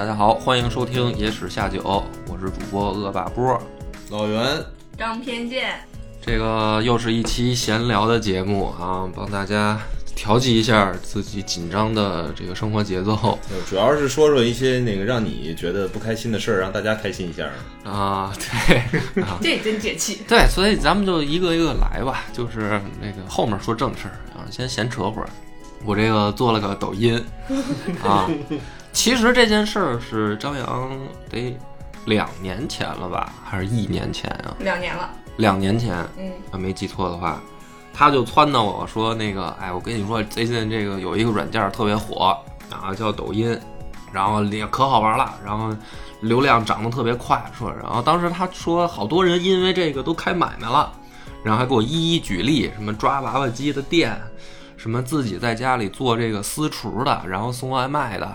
大家好，欢迎收听《野史下酒》，我是主播恶霸波。老袁，张偏见，这个又是一期闲聊的节目啊，帮大家调剂一下自己紧张的这个生活节奏呃主要是说说一些那个让你觉得不开心的事儿，让大家开心一下。啊。对啊，这真解气。对，所以咱们就一个一个来吧，就是那个后面说正事儿啊，先闲扯会儿。我这个做了个抖音啊，其实这件事儿是张扬得两年前了吧，还是一年前啊？两年了，两年前，嗯，要没记错的话，他就撺掇我说那个，哎，我跟你说，最近这个有一个软件特别火啊，叫抖音，然后也可好玩了，然后流量涨得特别快，说，然后当时他说好多人因为这个都开买卖了，然后还给我一一举例，什么抓娃娃机的店，什么自己在家里做这个私厨的，然后送外卖的，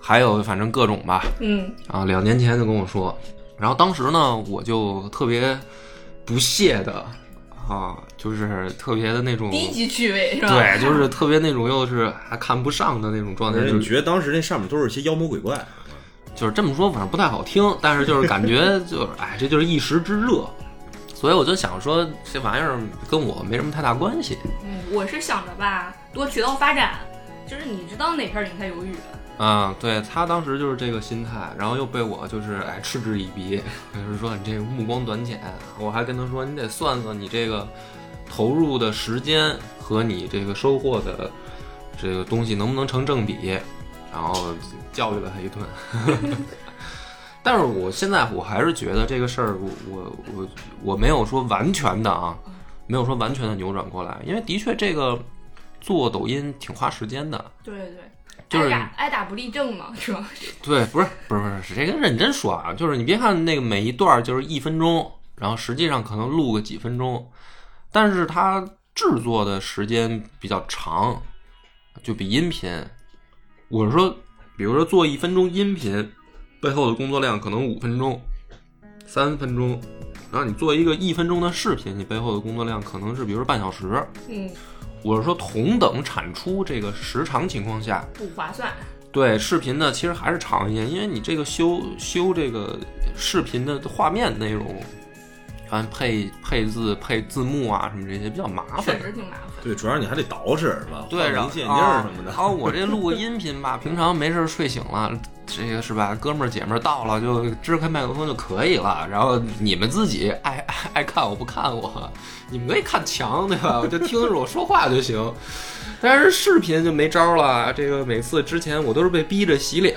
还有反正各种吧，嗯，啊，两年前就跟我说，然后当时呢，我就特别不屑的啊，就是特别的那种，低级趣味是吧？对，就是特别那种又是还看不上的那种状态，就是你觉得当时那上面都是一些妖魔鬼怪？就是这么说，反正不太好听，但是就是感觉 就是哎，这就是一时之热，所以我就想说这玩意儿跟我没什么太大关系嗯，我是想着吧，多渠道发展，就是你知道哪片儿你才有雨。啊。对他当时就是这个心态，然后又被我就是哎嗤之以鼻，就是说你这个目光短浅，我还跟他说你得算算你这个投入的时间和你这个收获的这个东西能不能成正比，然后教育了他一顿。但是我现在我还是觉得这个事儿，我我我我没有说完全的啊，没有说完全的扭转过来，因为的确这个做抖音挺花时间的。对对对，就是挨打挨打不立正嘛，主 要是吧？对，不是不是不是，是这个认真说啊，就是你别看那个每一段儿就是一分钟，然后实际上可能录个几分钟，但是它制作的时间比较长，就比音频，我是说，比如说做一分钟音频，背后的工作量可能五分钟、三分钟，然后你做一个一分钟的视频，你背后的工作量可能是比如说半小时。嗯，我是说同等产出这个时长情况下，不划算。对视频呢，其实还是长一些，因为你这个修修这个视频的画面内容，反正配配字、配字幕啊什么这些比较麻烦确烦。实挺麻烦。对，主要你还得捯饬是吧？对，然后什么的。啊。然后我这录个音频吧，平常没事睡醒了，这个是吧？哥们儿姐们儿到了就支开麦克风就可以了。然后你们自己爱爱爱看我不看我，你们可以看墙对吧？我就听着我说话就行。但是视频就没招了，这个每次之前我都是被逼着洗脸，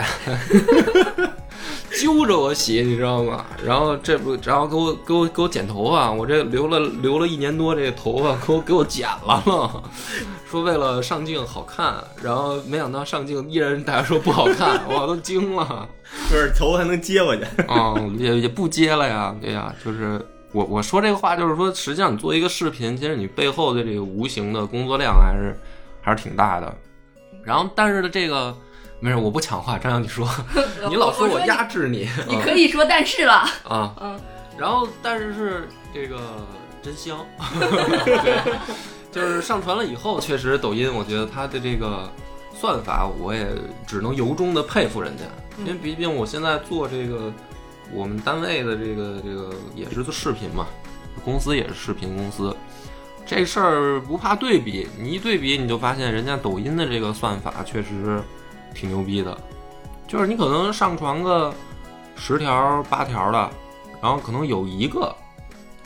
揪着我洗，你知道吗？然后这不，然后给我给我给我剪头发，我这留了留了一年多，这个头发给我给我剪了了，说为了上镜好看，然后没想到上镜依然大家说不好看，我都惊了。就是头还能接回去。啊、也也不接了呀，对呀，就是我我说这个话，就是说，实际上你做一个视频，其实你背后的这个无形的工作量还是还是挺大的。然后，但是呢，这个没事，我不抢话，张扬你说，你老说我压制你，你可以说但是了。啊，嗯，然后但是是这个真香，对，就是上传了以后，确实抖音，我觉得它的这个算法，我也只能由衷的佩服人家，因为毕竟我现在做这个我们单位的这个这个也是做视频嘛，公司也是视频公司。这事儿不怕对比，你一对比你就发现人家抖音的这个算法确实挺牛逼的，就是你可能上传个十条八条的，然后可能有一个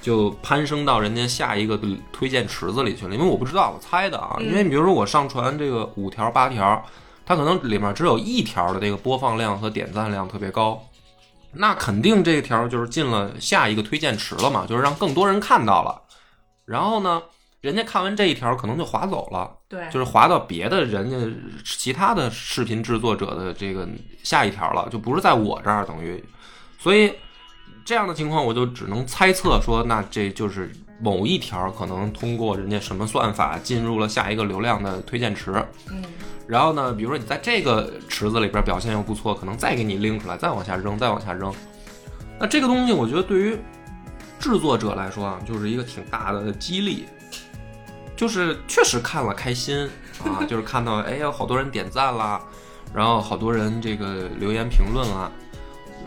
就攀升到人家下一个推荐池子里去了，因为我不知道，我猜的啊。嗯因为比如说我上传这个五条八条，它可能里面只有一条的这个播放量和点赞量特别高，那肯定这条就是进了下一个推荐池了嘛，就是让更多人看到了。然后呢，人家看完这一条可能就划走了。对，就是划到别的人家其他的视频制作者的这个下一条了，就不是在我这儿，等于，所以这样的情况我就只能猜测说，那这就是某一条可能通过人家什么算法进入了下一个流量的推荐池，嗯，然后呢，比如说你在这个池子里边表现又不错，可能再给你拎出来，再往下扔，再往下扔，那这个东西我觉得对于制作者来说啊，就是一个挺大的激励。就是确实看了开心啊，就是看到哎呀好多人点赞啦，然后好多人这个留言评论啦，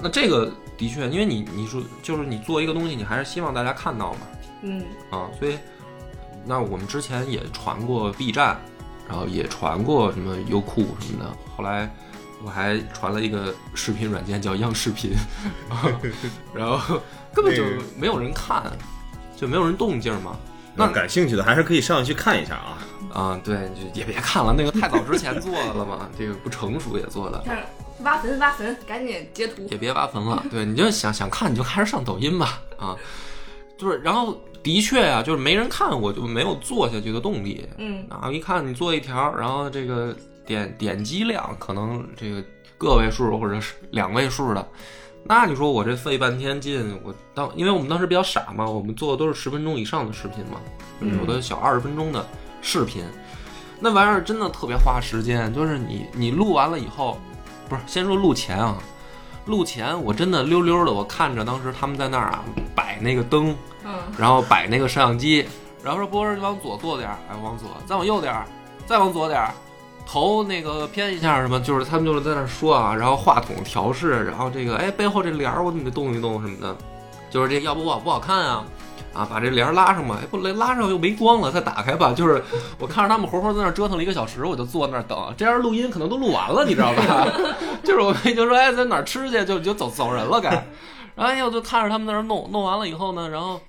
那这个的确，因为你你说就是你做一个东西，你还是希望大家看到嘛，嗯。啊，所以那我们之前也传过 B 站，然后也传过什么优酷什么的，后来我还传了一个视频软件叫央视频，然后根本就没有人看，就没有人动静嘛。那那感兴趣的还是可以上去看一下啊。啊，对，就也别看了，那个太早之前做的了嘛，这个不成熟也做的，但是挖坟挖坟，赶紧截图。也别挖坟了。对，你就想想看，你就开始上抖音吧，啊，就是，然后的确啊、就是没人看，我就没有做下去的动力。嗯然后一看你做一条，然后这个点点击量可能这个个位数或者是两位数的，那你说我这费半天劲，我当因为我们当时比较傻嘛，我们做的都是十分钟以上的视频嘛，嗯有的小二十分钟的视频，那玩意儿真的特别花时间。就是你你录完了以后，不是先说录前啊，录前我真的溜溜的，我看着当时他们在那儿啊摆那个灯，嗯。然后摆那个摄像机，然后说波儿你往左坐点儿，哎往左，再往右点儿，再往左点儿，头那个偏一下什么，就是他们就是在那说啊，然后话筒调试，然后这个哎背后这帘儿我怎么得动一动什么的，就是这要不我不好看啊。啊，把这帘儿拉上吧，哎，不拉上又没光了，再打开吧。就是我看着他们活活在那儿折腾了一个小时，我就坐那儿等。这样录音可能都录完了，你知道吧？就是我已经说，哎，在哪儿吃去，就就走走人了该。然后哎呦，就看着他们在那儿弄，弄完了以后呢，然后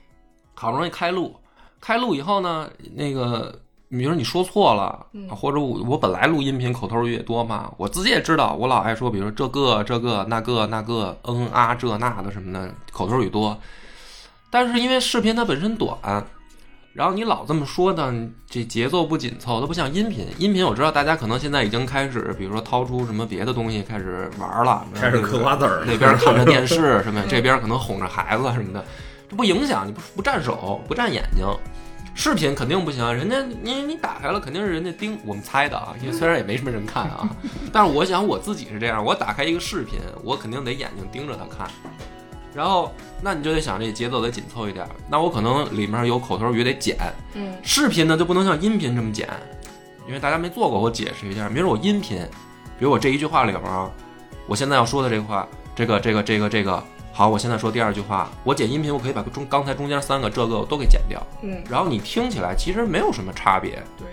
好不容易开录，开录以后呢，那个你比如说你说错了，嗯或者我我本来录音频口头语也多嘛，我自己也知道，我老爱说，比如说这个这个那个那个嗯啊这那的什么的，口头语多。但是因为视频它本身短，然后你老这么说呢，这节奏不紧凑，它不像音频。音频我知道大家可能现在已经开始，比如说掏出什么别的东西开始玩了，开始嗑瓜子儿那边看着电视什么，这边可能哄着孩子什么的，这不影响你不不占手不占眼睛。视频肯定不行，人家你你打开了肯定是人家盯我们猜的啊，因为虽然也没什么人看啊，但是我想我自己是这样，我打开一个视频，我肯定得眼睛盯着它看，然后那你就得想这节奏得紧凑一点，那我可能里面有口头语得剪，嗯。视频呢就不能像音频这么剪，因为大家没做过，我解释一下。比如我音频，比如我这一句话里边啊，我现在要说的这个话，这个这个这个这个，好，我现在说第二句话，我剪音频，我可以把中刚才中间三个这个我都给剪掉，嗯，然后你听起来其实没有什么差别，对，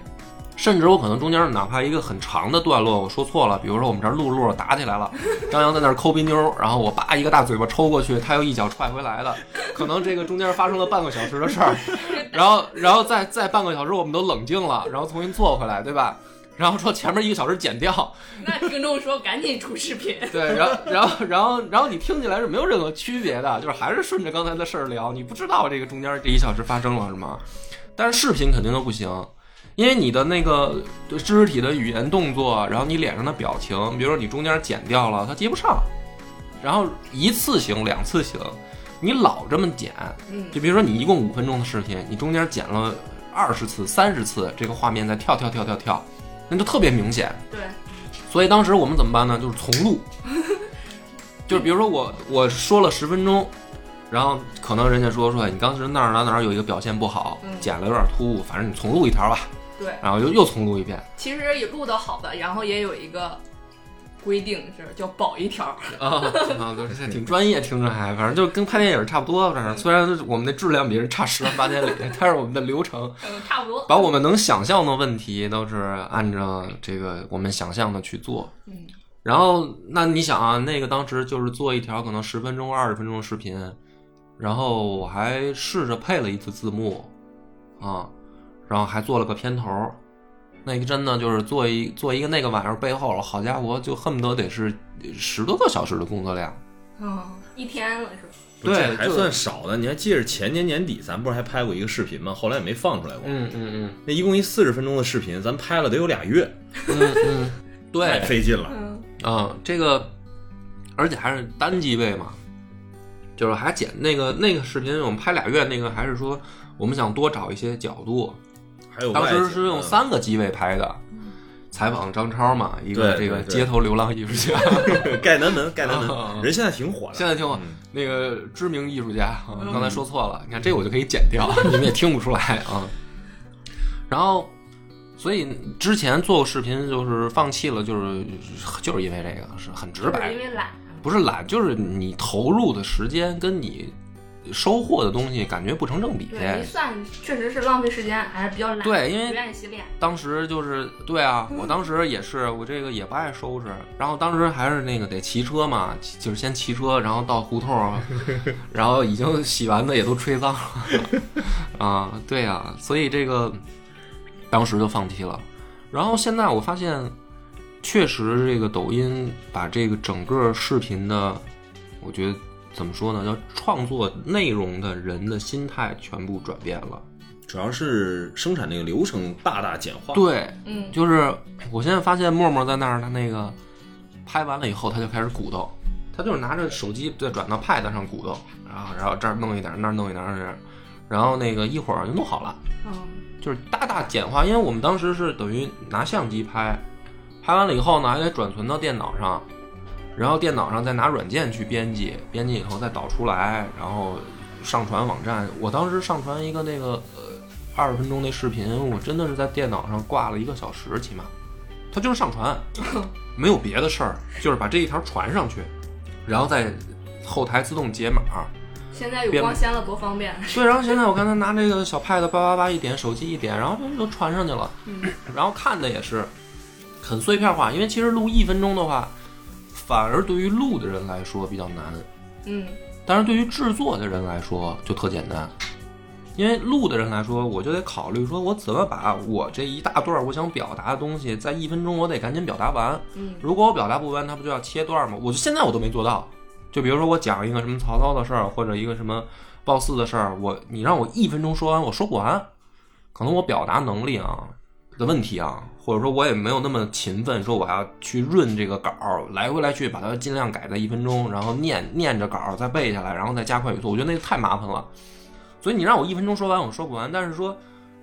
甚至我可能中间哪怕一个很长的段落我说错了，比如说我们这儿录着录着打起来了，张扬在那儿抠鼻妞，然后我叭一个大嘴巴抽过去，他又一脚踹回来的，可能这个中间发生了半个小时的事儿，然后然后再再半个小时我们都冷静了，然后重新做回来，对吧？然后说前面一个小时剪掉，那听众说赶紧出视频。对，然后然后然后然后你听起来是没有任何区别的，就是还是顺着刚才的事儿聊，你不知道这个中间这一小时发生了什么。但是视频肯定都不行，因为你的那个肢体的语言动作，然后你脸上的表情，比如说你中间剪掉了，它接不上。然后一次行，两次行，你老这么剪，嗯就比如说你一共五分钟的视频，你中间剪了二十次、三十次，这个画面在跳跳跳跳跳，那就特别明显。对，所以当时我们怎么办呢？就是重录，就是比如说我我说了十分钟，然后可能人家说说你当时哪儿哪儿哪儿有一个表现不好嗯，剪了有点突兀，反正你重录一条吧，对，然后又又重录一遍其实也录的好的，然后也有一个规定是叫保一条。啊啊，对，这挺专业，听着还反正就跟拍电影差不多，反正虽然我们的质量比人差十万八千里，但是我们的流程嗯，差不多。把我们能想象的问题都是按照这个我们想象的去做。嗯然后，那你想啊，那个当时就是做一条可能十分钟、二十分钟的视频，然后我还试着配了一次字幕，啊，然后还做了个片头。那个真的就是做一做一个那个玩意儿背后，好家伙，就恨不得得是十多个小时的工作量。嗯，一天了是吧？对还算少的。你还记着前年年底咱不是还拍过一个视频吗？后来也没放出来过。嗯嗯嗯那一共一四十分钟的视频，咱拍了得有俩月，嗯嗯 嗯，太对，费劲了。嗯啊，这个，而且还是单机位嘛，就是还剪那个那个视频，我们拍俩月，那个还是说我们想多找一些角度，还有当时是用嗯三个机位拍的，采访张超嘛，一个这个街头流浪艺术家，盖南门，盖南啊门，人现在挺火的。现在挺火嗯那个知名艺术家，刚才说错了，你看这我就可以剪掉，你们也听不出来啊。然后所以之前做视频就是放弃了，就是就是因为这个是很直白因，为懒。不是懒，就是你投入的时间跟你收获的东西感觉不成正比。对，一算确实是浪费时间，还是比较懒。对因为不愿意洗脸。当时就是对啊，我当时也是，我这个也不爱收拾，然后当时还是那个得骑车嘛，就是先骑车，然后到胡同，然后已经洗完的也都吹脏了啊，对呀、所以这个当时就放弃了。然后现在我发现，确实这个抖音把这个整个视频的，我觉得怎么说呢，叫创作内容的人的心态全部转变了。主要是生产那个流程大大简化。，对，嗯，就是我现在发现默默在那儿，他那个拍完了以后，他就开始鼓捣，他就是拿着手机再转到 Pad 上鼓捣，然后然后这儿弄一点，那儿弄一点，这样，然后那个一会儿就弄好了，嗯，就是大大简化。因为我们当时是等于拿相机拍，拍完了以后呢，还得转存到电脑上，然后电脑上再拿软件去编辑，编辑以后再导出来，然后上传网站。我当时上传一个那个呃二十分钟那视频，我真的是在电脑上挂了一个小时起码，它就是上传，没有别的事儿，就是把这一条传上去，然后在后台自动解码。现在有光纤了，多方便。对，然后现在我看他拿这个小 pad 叭叭叭一点，手机一点，然后就就传上去了。嗯然后看的也是很碎片化，因为其实录一分钟的话，反而对于录的人来说比较难，嗯，但是对于制作的人来说就特简单。因为录的人来说，我就得考虑说，我怎么把我这一大段我想表达的东西，在一分钟我得赶紧表达完。嗯，如果我表达不完，他不就要切段吗？我就现在我都没做到。就比如说我讲一个什么曹操的事儿，或者一个什么褒姒的事儿，我你让我一分钟说完，我说不完，可能我表达能力啊的问题啊，或者说我也没有那么勤奋，说我要去润这个稿儿，来回来去把它尽量改在一分钟，然后念念着稿儿再背下来，然后再加快语速，我觉得那个太麻烦了。所以你让我一分钟说完，我说不完。但是说，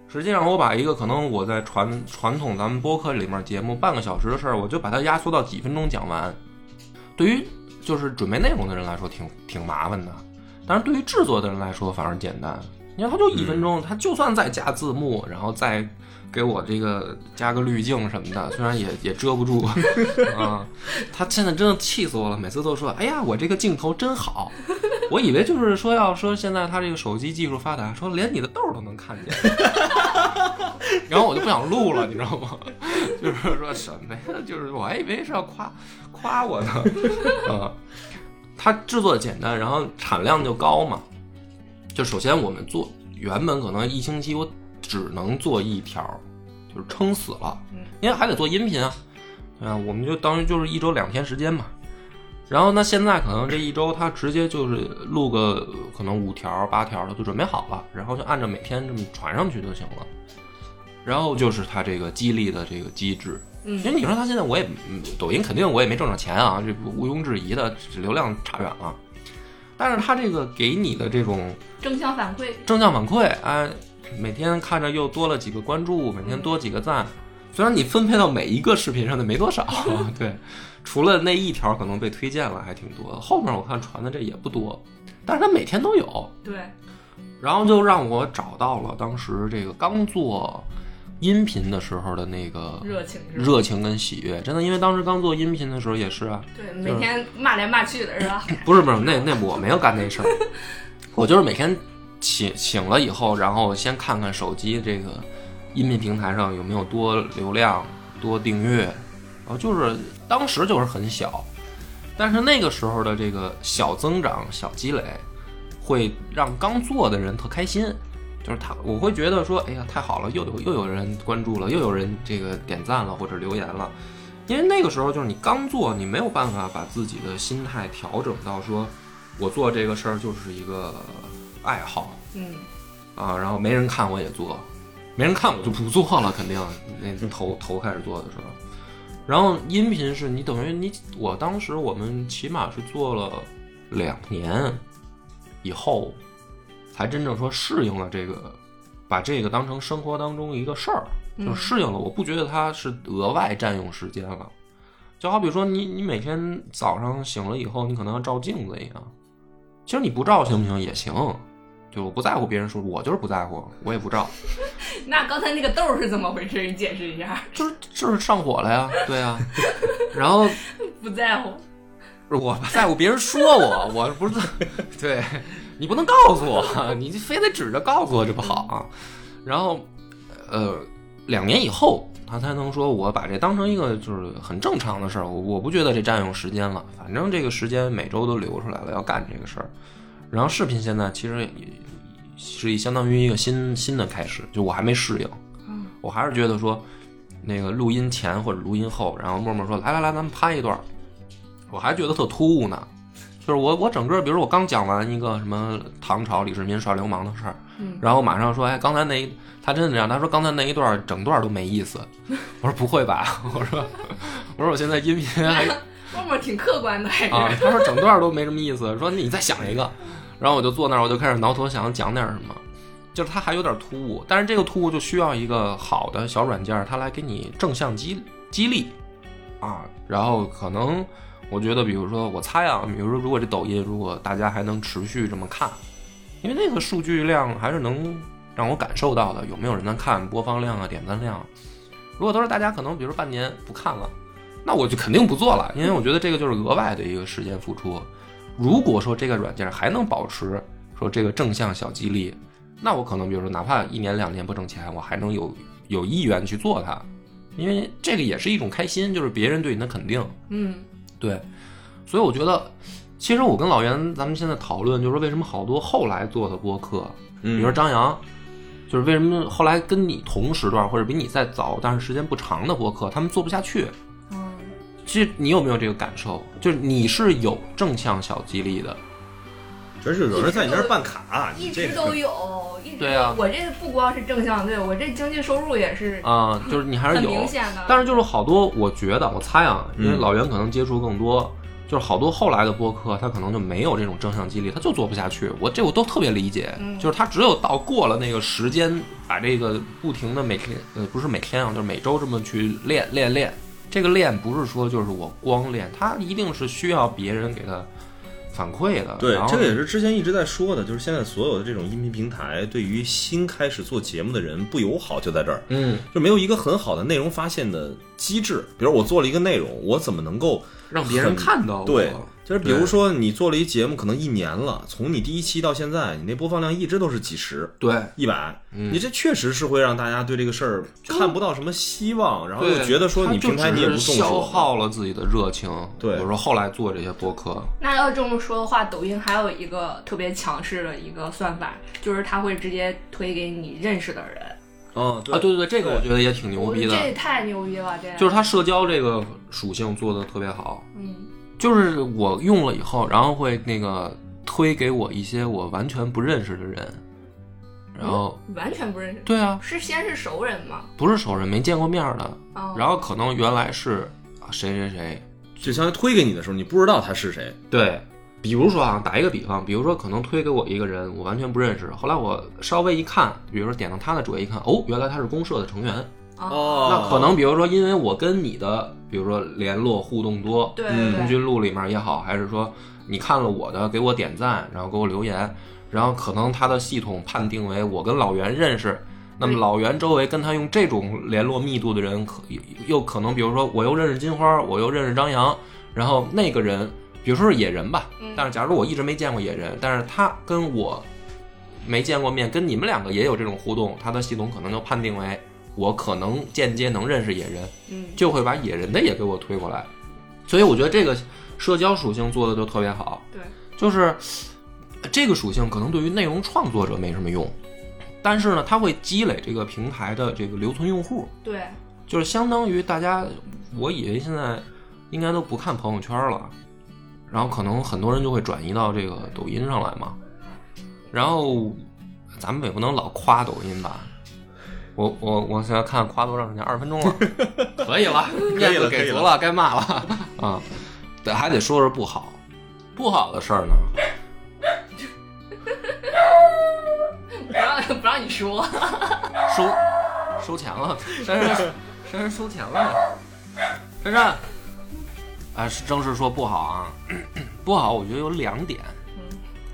实际上我把一个可能我在传传统咱们播客里面节目半个小时的事儿，我就把它压缩到几分钟讲完。对于就是准备内容的人来说挺挺麻烦的，但是对于制作的人来说反而简单。你看，他就一分钟，他就算再加字幕，然后再给我这个加个滤镜什么的，虽然也也遮不住 啊。他现在真的气死我了，每次都说：“哎呀，我这个镜头真好。”我以为就是说要说现在他这个手机技术发达，说连你的痘儿都能看见，然后我就不想录了，你知道吗？就是说什么呀？就是我还以为是要夸夸我呢，啊，它制作简单，然后产量就高嘛。就首先我们做原本可能一星期我只能做一条，就是撑死了嗯，因为还得做音频啊，对啊，我们就当于就是一周两天时间嘛。然后那，现在可能这一周他直接就是录个可能五条八条的就准备好了，然后就按照每天这么传上去就行了。然后就是他这个激励的这个机制，嗯因为你说他现在我也嗯抖音肯定我也没挣着钱啊，这毋庸置疑的，流量差远了。但是他这个给你的这种正向反馈，正向反馈，哎，每天看着又多了几个关注，每天多几个赞。虽然你分配到每一个视频上的没多少，对，除了那一条可能被推荐了还挺多，后面我看传的这也不多，但是它每天都有，对，然后就让我找到了当时这个刚做音频的时候的那个热情？热情跟喜悦，真的，因为当时刚做音频的时候也是啊，对，每天骂来骂去的是吧？不是不是，那那我没有干那事儿，我就是每天醒醒了以后，然后先看看手机这个音频平台上有没有多流量、多订阅，然后就是当时就是很小，但是那个时候的这个小增长、小积累，会让刚做的人特开心。就是他，我会觉得说，哎呀，太好了，又有又有人关注了，又有人这个点赞了或者留言了，因为那个时候就是你刚做，你没有办法把自己的心态调整到说，我做这个事儿就是一个爱好。嗯，啊，然后没人看我也做，没人看我就不做了，肯定。那头头开始做的时候。然后音频是你等于你，我当时我们起码是做了两年以后，才真正说适应了这个，把这个当成生活当中一个事儿，就是适应了。我不觉得它是额外占用时间了。就好比说你你每天早上醒了以后，你可能要照镜子一样，其实你不照行不行也行，就我不在乎别人说，我就是不在乎，我也不照，那刚才那个豆是怎么回事？你解释一下。就是就是上火了呀，对呀，然后 不在乎，我不在乎别人说我，我不是，对你不能告诉我，你非得指着告诉我，这不好啊。然后，呃，两年以后，他才能说我把这当成一个就是很正常的事儿，我我不觉得这占用时间了，反正这个时间每周都留出来了，要干这个事儿。然后视频现在其实也是一相当于一个新新的开始，就我还没适应，我还是觉得说，那个录音前或者录音后，然后默默说来来来，咱们拍一段，我还觉得特突兀呢。就是我我整个，比如我刚讲完一个什么唐朝李世民耍流氓的事儿，嗯然后马上说，哎，刚才那一他真的这样，他说刚才那一段整段都没意思。我说不会吧？我说我说我现在音频还默默挺客观的，啊，他说整段都没什么意思，说你再想一个，然后我就坐那儿，我就开始挠头想讲点什么，就是他还有点突兀，但是这个突兀就需要一个好的小软件儿，它来给你正向激激励。啊，然后可能我觉得，比如说我猜啊，比如说如果这抖音如果大家还能持续这么看，因为那个数据量还是能让我感受到的，有没有人在看，播放量啊、点赞量，如果都是大家可能比如半年不看了。那我就肯定不做了，因为我觉得这个就是额外的一个时间付出。如果说这个软件还能保持说这个正向小激励，那我可能比如说哪怕一年两年不挣钱，我还能有有意愿去做它，因为这个也是一种开心，就是别人对你的肯定。嗯对，所以我觉得，其实我跟老袁咱们现在讨论，就是说为什么好多后来做的播客，比嗯如说张扬，就是为什么后来跟你同时段或者比你再早，但是时间不长的播客，他们做不下去。嗯，其实你有没有这个感受？就是你是有正向小激励的，真是有人在你那儿办卡，一直都有，一直对啊我这不光是正向，对我这经济收入也是啊、就是你还是明显的。但是就是好多，我觉得我猜啊，因为嗯老袁可能接触更多，就是好多后来的播客，他可能就没有这种正向激励，他就做不下去。我这我都特别理解，嗯就是他只有到过了那个时间，把这个不停的每天呃不是每天啊，就是每周这么去练练练。这个练不是说就是我光练，他一定是需要别人给他反馈的。对这个也是之前一直在说的，就是现在所有的这种音频平台对于新开始做节目的人不友好，就在这儿，嗯，就没有一个很好的内容发现的机制。比如我做了一个内容，我怎么能够让别人看到我对，就是比如说你做了一节目，可能一年了，从你第一期到现在，你那播放量一直都是几十、对一百，嗯你这确实是会让大家对这个事儿看不到什么希望，然后又，觉得说你平台你也不重视我。耗了自己的热情。对比如说后来做这些播客，那要这么说的话，抖音还有一个特别强势的一个算法，就是它会直接推给你认识的人。嗯，啊，对对对，这个我觉得也挺牛逼的这也，太牛逼了，这就是它社交这个属性做的特别好。嗯就是我用了以后，然后会那个推给我一些我完全不认识的人，然后完全不认识，对啊，是先是熟人吗？不是熟人，没见过面儿的，哦，然后可能原来是啊谁谁谁，就相当于推给你的时候，你不知道他是谁。对，比如说啊，打一个比方，比如说可能推给我一个人，我完全不认识，后来我稍微一看，比如说点到他的主页一看，哦，原来他是公社的成员，哦，那可能比如说因为我跟你的，比如说联络互动多，对嗯。对。对，通讯录里面也好，还是说你看了我的，给我点赞，然后给我留言，然后可能他的系统判定为我跟老袁认识，那么老袁周围跟他用这种联络密度的人，可又可能比如说我又认识金花，我又认识张扬，然后那个人，比如说是野人吧，嗯。但是假如我一直没见过野人，但是他跟我没见过面，跟你们两个也有这种互动，他的系统可能就判定为我可能间接能认识野人，嗯。就会把野人的也给我推过来。所以我觉得这个社交属性做的就特别好，对，就是呃这个属性可能对于内容创作者没什么用，但是呢，它会积累这个平台的这个留存用户，对，就是相当于大家，我以为现在应该都不看朋友圈了，然后可能很多人就会转移到这个抖音上来嘛，然后咱们也不能老夸抖音吧。我我我现在看夸多长时间？二十分钟了，可以了，面子给足了，该骂了 啊！对，还得说说不好，不好的事儿呢，不让不让你说，收收钱了，珊珊珊珊收钱了，珊珊，啊，是正式说不好啊，不好，我觉得有两点。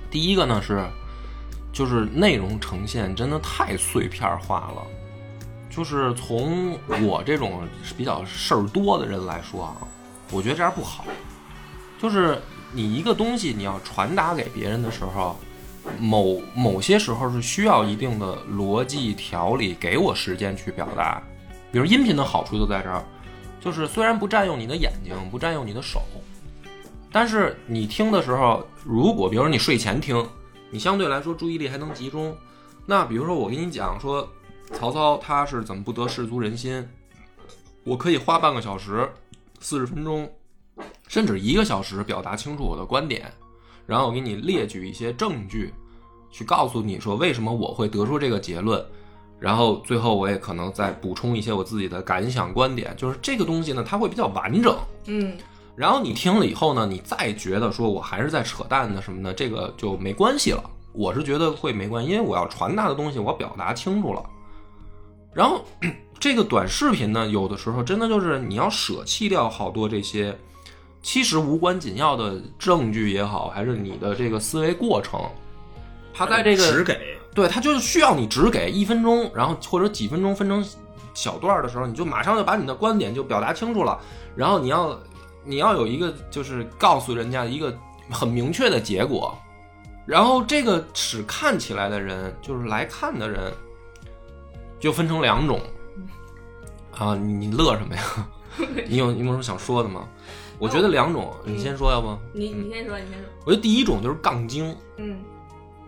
第一个呢是，就是内容呈现真的太碎片化了。就是从我这种比较事儿多的人来说啊，我觉得这样不好。就是你一个东西你要传达给别人的时候，某某些时候是需要一定的逻辑条理，给我时间去表达。比如音频的好处就在这儿，就是虽然不占用你的眼睛，不占用你的手，但是你听的时候，如果比如说你睡前听，你相对来说注意力还能集中。那比如说我给你讲说。曹操他是怎么不得士卒人心？我可以花半个小时、四十分钟，甚至一个小时表达清楚我的观点，然后我给你列举一些证据，去告诉你说为什么我会得出这个结论，然后最后我也可能再补充一些我自己的感想观点，就是这个东西呢，它会比较完整。嗯，然后你听了以后呢，你再觉得说我还是在扯淡的什么的，这个就没关系了。我是觉得会没关系，因为我要传达的东西我表达清楚了。然后，这个短视频呢，有的时候真的就是你要舍弃掉好多这些其实无关紧要的证据也好，还是你的这个思维过程，它在这个只给对它就是需要你只给一分钟，然后或者几分钟分成小段的时候，你就马上就把你的观点就表达清楚了，然后你要你要有一个就是告诉人家一个很明确的结果，然后这个使看起来的人就是来看的人。就分成两种，啊，你乐什么呀？你有你有什么想说的吗？我觉得两种，你先说，要不？你你先说，你先说。我觉得第一种就是杠精，嗯，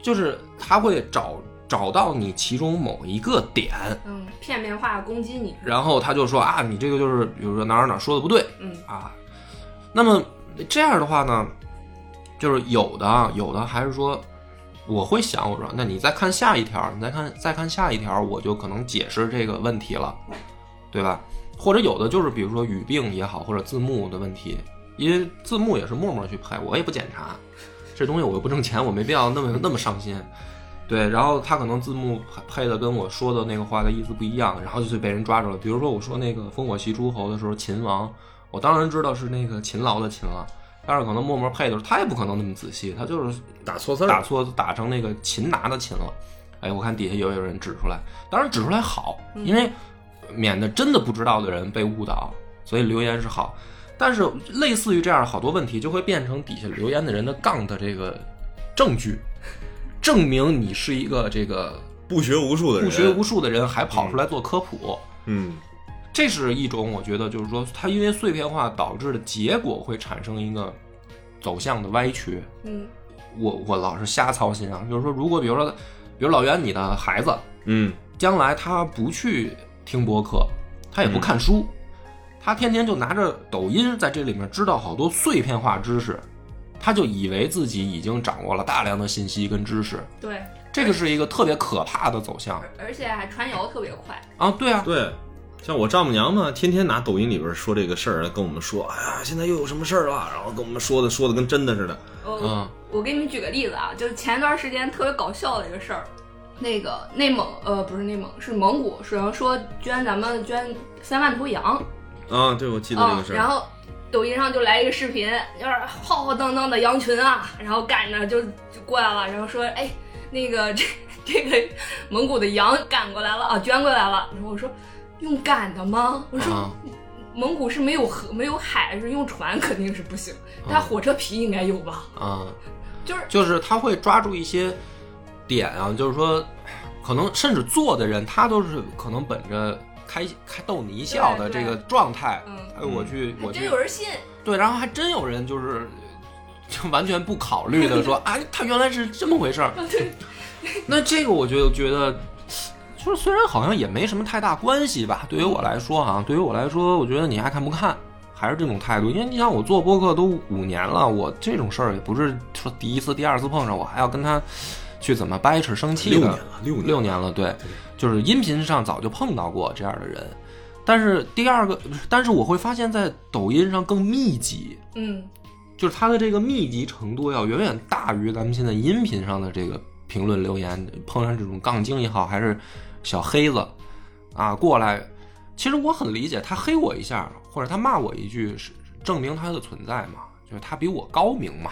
就是他会找找到你其中某一个点，嗯，片面化攻击你，然后他就说啊，你这个就是比如说哪哪哪说的不对，嗯啊，那么这样的话呢，就是有的有的还是说。我会想，我说，那你再看下一条，你再看再看下一条，我就可能解释这个问题了，对吧？或者有的就是比如说语病也好，或者字幕的问题，因为字幕也是默默去配，我也不检查，这东西我又不挣钱，我没必要那么那么上心，对。然后他可能字幕配的跟我说的那个话的意思不一样，然后就被人抓住了。比如说我说那个烽火戏诸侯的时候，秦王，我当然知道是那个勤劳的勤了。但是可能默默配的时候，他也不可能那么仔细，他就是打错字，打错打成那个擒拿的擒了。哎，我看底下有有人指出来，当然指出来好，因为免得真的不知道的人被误导，所以留言是好。但是类似于这样好多问题，就会变成底下留言的人的杠的这个证据，证明你是一个这个不学无术的人，不学无术的人还跑出来做科普，嗯。这是一种，我觉得就是说，它因为碎片化导致的结果会产生一个走向的歪曲。嗯，我我老是瞎操心啊，就是说，如果比如说，比如老袁你的孩子，嗯，将来他不去听播客，他也不看书，他天天就拿着抖音在这里面知道好多碎片化知识，他就以为自己已经掌握了大量的信息跟知识。对，这个是一个特别可怕的走向，而且还传谣特别快啊！对啊，对。像我丈母娘嘛，天天拿抖音里边说这个事儿跟我们说，哎呀，现在又有什么事儿了，然后跟我们说的说的跟真的似的。嗯，我给你们举个例子啊，就是前一段时间特别搞笑的一个事儿，那个内蒙呃不是内蒙是蒙古，是说捐咱们捐三万头羊。啊，对，我记得这个事儿。然后抖音上就来一个视频，就是浩浩荡荡的羊群啊，然后赶着就就过来了，然后说，哎，那个这这个蒙古的羊赶过来了啊，捐过来了。然后我说。用赶的吗？我说，蒙古是没有河没有海，是用船肯定是不行。但火车皮应该有吧？啊，就是就是他会抓住一些点啊，就是说，可能甚至做的人他都是可能本着开开逗你一笑的这个状态，哎，我去，我真有人信。对，然后还真有人就是就完全不考虑的说，哎，他原来是这么回事儿。对，那这个我就觉得。就是虽然好像也没什么太大关系吧，对于我来说啊，对于我来说，我觉得你爱看不看，还是这种态度。因为你想，我做播客都五年了，我这种事儿也不是说第一次、第二次碰上，我还要跟他去怎么掰扯、生气的。六年了，六六年了，对，就是音频上早就碰到过这样的人，但是第二个，但是我会发现，在抖音上更密集，嗯，就是它的这个密集程度要远远大于咱们现在音频上的这个评论留言，碰上这种杠精也好，还是。小黑子，啊，过来，其实我很理解他黑我一下，或者他骂我一句，是证明他的存在嘛，就是他比我高明嘛。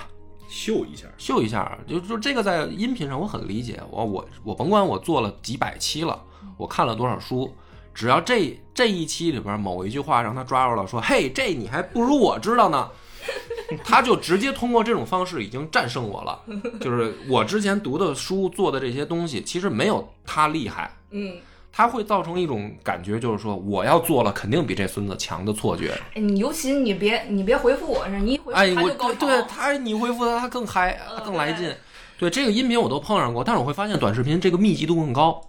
秀一下，秀一下，就就这个在音频上我很理解，我我我甭管我做了几百期了，我看了多少书，只要这这一期里边某一句话让他抓住了，说嘿，这你还不如我知道呢，他就直接通过这种方式已经战胜我了。就是我之前读的书做的这些东西，其实没有他厉害，嗯，他会造成一种感觉，就是说我要做了，肯定比这孙子强的错觉。哎你尤其你别你别回复我，你一回复哎，我他就高潮。对对他，你回复他，他更嗨，他更来劲。对这个音频我都碰上过，但是我会发现短视频这个密集度更高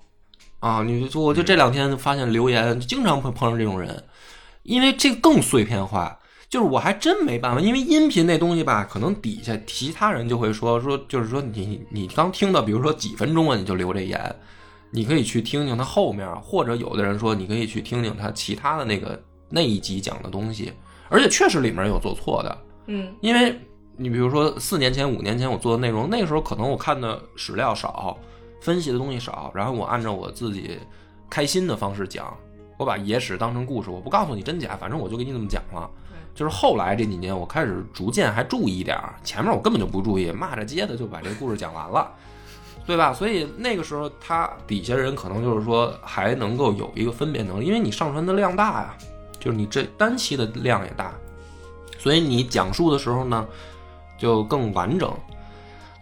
啊！你说我就这两天发现留言，经常会碰上这种人，因为这个更碎片化。就是我还真没办法，因为音频那东西吧，可能底下其他人就会说说，就是说你你刚听到，比如说几分钟啊，你就留这言，你可以去听听他后面，或者有的人说你可以去听听他其他的那个那一集讲的东西，而且确实里面有做错的，嗯因为你比如说四年前、五年前我做的内容，那个时候可能我看的史料少，分析的东西少，然后我按照我自己开心的方式讲，我把野史当成故事，我不告诉你真假，反正我就给你这么讲了。就是后来这几年，我开始逐渐还注意一点儿，前面我根本就不注意，骂着街的就把这故事讲完了，对吧？所以那个时候他底下人可能就是说还能够有一个分辨能力，因为你上传的量大呀，就是你这单期的量也大，所以你讲述的时候呢就更完整。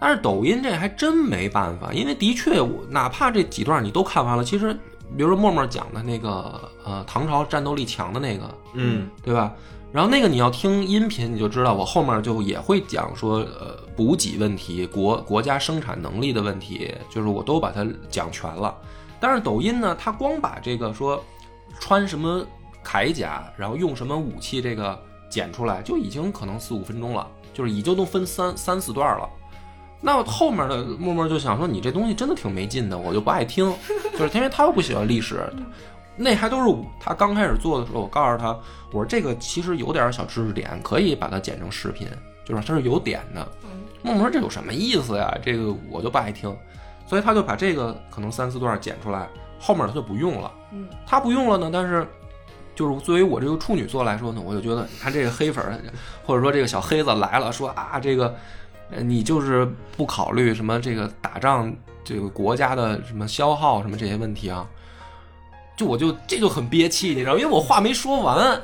但是抖音这还真没办法，因为的确我哪怕这几段你都看完了，其实比如说默默讲的那个呃唐朝战斗力强的那个，嗯，对吧？然后那个你要听音频，你就知道我后面就也会讲说，呃，补给问题、国国家生产能力的问题，就是我都把它讲全了。但是抖音呢，它光把这个说穿什么铠甲，然后用什么武器这个剪出来，就已经可能四五分钟了，就是已经都分三三四段了。那后面的默默就想说，你这东西真的挺没劲的，我就不爱听，就是因为他又不喜欢历史，那还都是他刚开始做的时候，我告诉他，我说这个其实有点小知识点，可以把它剪成视频，就是它是有点的。默默说这有什么意思呀？这个我就不爱听，所以他就把这个可能三四段剪出来，后面他就不用了。嗯，他不用了呢，但是就是作为我这个处女座来说呢，我就觉得你看这个黑粉，或者说这个小黑子来了，说啊这个。呃你就是不考虑什么这个打仗这个国家的什么消耗什么这些问题啊，就我就这就很憋气，你知道，因为我话没说完，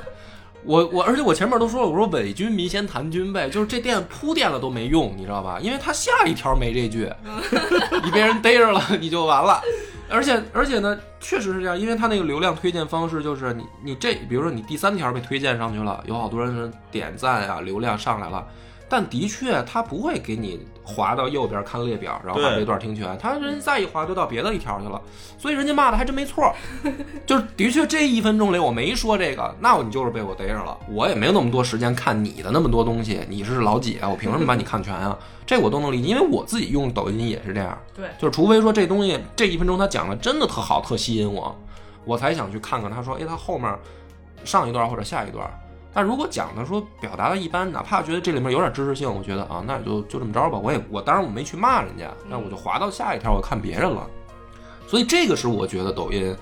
我我而且我前面都说了，我说伪军迷先谈军备，就是这店铺垫了都没用，你知道吧？因为他下一条没这句，你被人逮着了你就完了。而且而且呢，确实是这样，因为他那个流量推荐方式就是你你这，比如说你第三条被推荐上去了，有好多人点赞啊，流量上来了。但的确，他不会给你滑到右边看列表，然后把这段听全。他人再一滑就到别的一条去了，所以人家骂的还真没错。就是的确这一分钟里我没说这个，那你就是被我逮着了。我也没有那么多时间看你的那么多东西，你是老几啊？我凭什么把你看全啊？这我都能理解，因为我自己用抖音也是这样。对，就是除非说这东西这一分钟他讲的真的特好，特吸引我，我才想去看看他说，哎，他后面上一段或者下一段。但如果讲的说表达的一般，哪怕觉得这里面有点知识性，我觉得啊，那也就就这么着吧。我也我当然我没去骂人家，但我就划到下一条，我看别人了。所以这个是我觉得抖音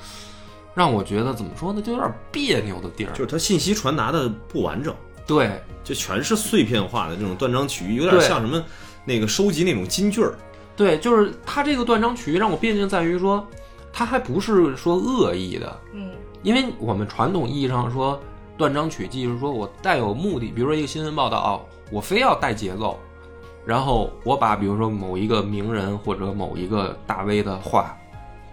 让我觉得怎么说呢，就有点别扭的地儿。就是它信息传达的不完整，对就全是碎片化的这种断章取义，有点像什么那个收集那种金句儿。对，就是它这个断章取义让我别扭在于说，它还不是说恶意的，嗯因为我们传统意义上说断章取义，就是说我带有目的，比如说一个新闻报道，哦我非要带节奏，然后我把比如说某一个名人或者某一个大 V 的话，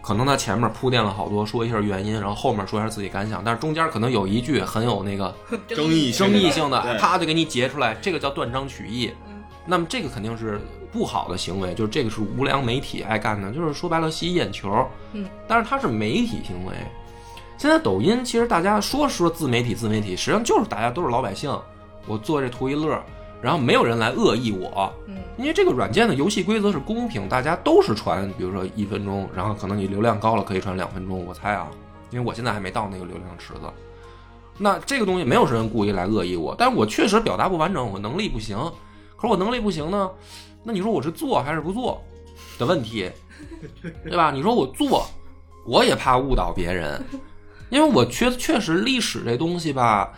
可能他前面铺垫了好多，说一下原因，然后后面说一下自己感想，但是中间可能有一句很有那个争议性争议性的，对啪就给你截出来，这个叫断章取义嗯。那么这个肯定是不好的行为，就是这个是无良媒体爱干的，就是说白了吸眼球。嗯，但是它是媒体行为。现在抖音其实大家说说自媒体自媒体，实际上就是大家都是老百姓，我做这图一乐，然后没有人来恶意我。嗯因为这个软件的游戏规则是公平，大家都是传，比如说一分钟，然后可能你流量高了可以传两分钟，我猜啊，因为我现在还没到那个流量池子。那这个东西没有人故意来恶意我，但是我确实表达不完整，我能力不行。可是我能力不行呢，那你说我是做还是不做的问题，对吧？你说我做，我也怕误导别人，因为我确确实历史这东西吧，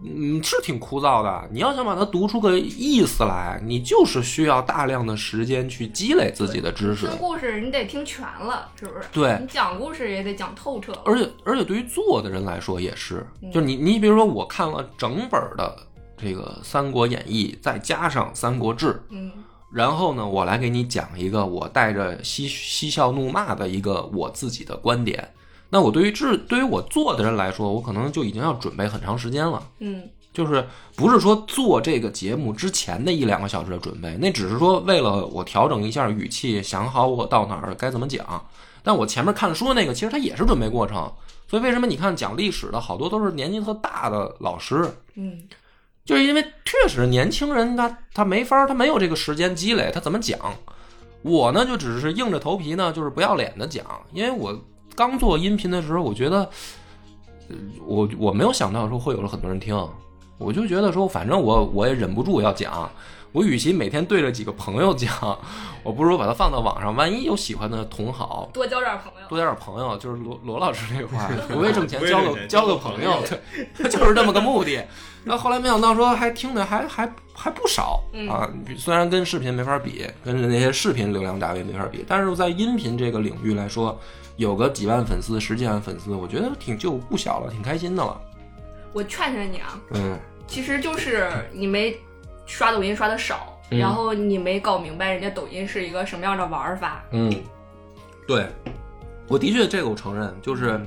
嗯，是挺枯燥的。你要想把它读出个意思来，你就是需要大量的时间去积累自己的知识听。故事你得听全了，是不是？对你讲故事也得讲透彻。而且而且对于做的人来说也是，嗯就是你你比如说我看了整本的这个《三国演义》，再加上《三国志》，嗯然后呢，我来给你讲一个我带着嬉嬉笑怒骂的一个我自己的观点。那我对于这对于我做的人来说，我可能就已经要准备很长时间了。嗯就是不是说做这个节目之前的一两个小时的准备，那只是说为了我调整一下语气，想好我到哪儿该怎么讲。但我前面看书那个，其实它也是准备过程。所以为什么你看讲历史的好多都是年纪特大的老师，嗯就是因为确实年轻人他他没法儿，他没有这个时间积累，他怎么讲？我呢就只是硬着头皮呢，就是不要脸的讲，因为我刚做音频的时候，我觉得，呃我我没有想到说会有了很多人听，我就觉得说，反正我我也忍不住要讲，我与其每天对着几个朋友讲，我不如把它放到网上，万一有喜欢的同好，多交点朋友。多交点朋友，就是罗罗老师这个话，不为挣钱，交个交个个朋友，就是这么个目的。那后来没想到说还听的还还还不少嗯啊，虽然跟视频没法比，跟那些视频流量大 V 没法比，但是在音频这个领域来说，有个几万粉丝、十几万粉丝，我觉得挺就不小了，挺开心的了。我劝劝你啊，嗯其实就是你没刷抖音刷的少，嗯然后你没搞明白人家抖音是一个什么样的玩法。嗯，对，我的确这个我承认，就是，